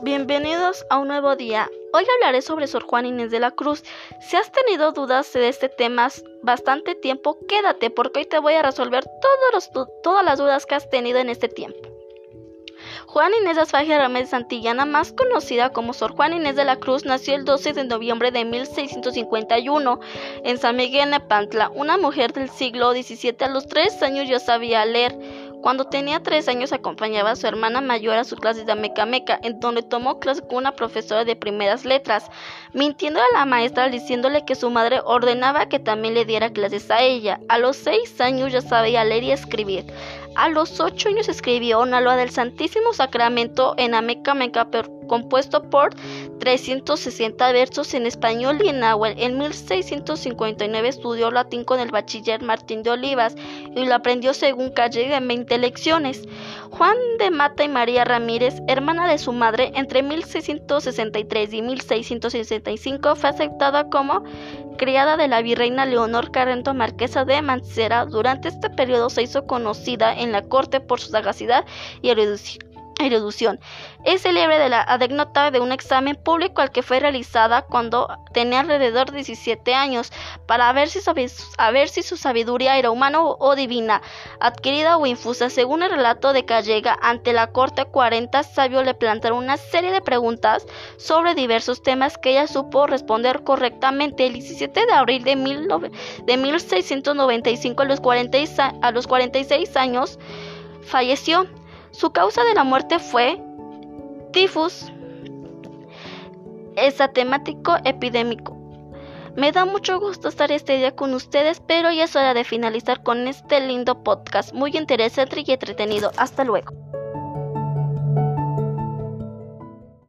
Bienvenidos a un nuevo día. Hoy hablaré sobre Sor Juan Inés de la Cruz. Si has tenido dudas de este tema bastante tiempo, quédate porque hoy te voy a resolver todas las dudas que has tenido en este tiempo. Juan Inés de Asfagia Ramírez Santillana, más conocida como Sor Juan Inés de la Cruz, nació el 12 de noviembre de 1651 en San Miguel Nepantla. Una mujer del siglo XVII a los tres años ya sabía leer. Cuando tenía tres años acompañaba a su hermana mayor a sus clases de meca, en donde tomó clases con una profesora de primeras letras, mintiendo a la maestra diciéndole que su madre ordenaba que también le diera clases a ella. A los seis años ya sabía leer y escribir. A los ocho años escribió una loa del Santísimo Sacramento en Ameca Meca, compuesto por 360 versos en español y en náhuatl. En 1659 estudió latín con el bachiller Martín de Olivas y lo aprendió según Callega en 20 lecciones. Juan de Mata y María Ramírez, hermana de su madre, entre 1663 y 1665 fue aceptada como criada de la virreina Leonor Carrento Marquesa de Mancera, durante este periodo se hizo conocida en la corte por su sagacidad y erudición erudición. Es célebre de la anécdota de un examen público al que fue realizada cuando tenía alrededor de 17 años para ver si, si su sabiduría era humana o, divina, adquirida o infusa. Según el relato de Callega, ante la corte 40 sabios le plantaron una serie de preguntas sobre diversos temas que ella supo responder correctamente. El 17 de abril de, de 1695 a los, 40, a los 46 años falleció. Su causa de la muerte fue tifus temático epidémico. Me da mucho gusto estar este día con ustedes, pero ya es hora de finalizar con este lindo podcast, muy interesante y entretenido. Hasta luego.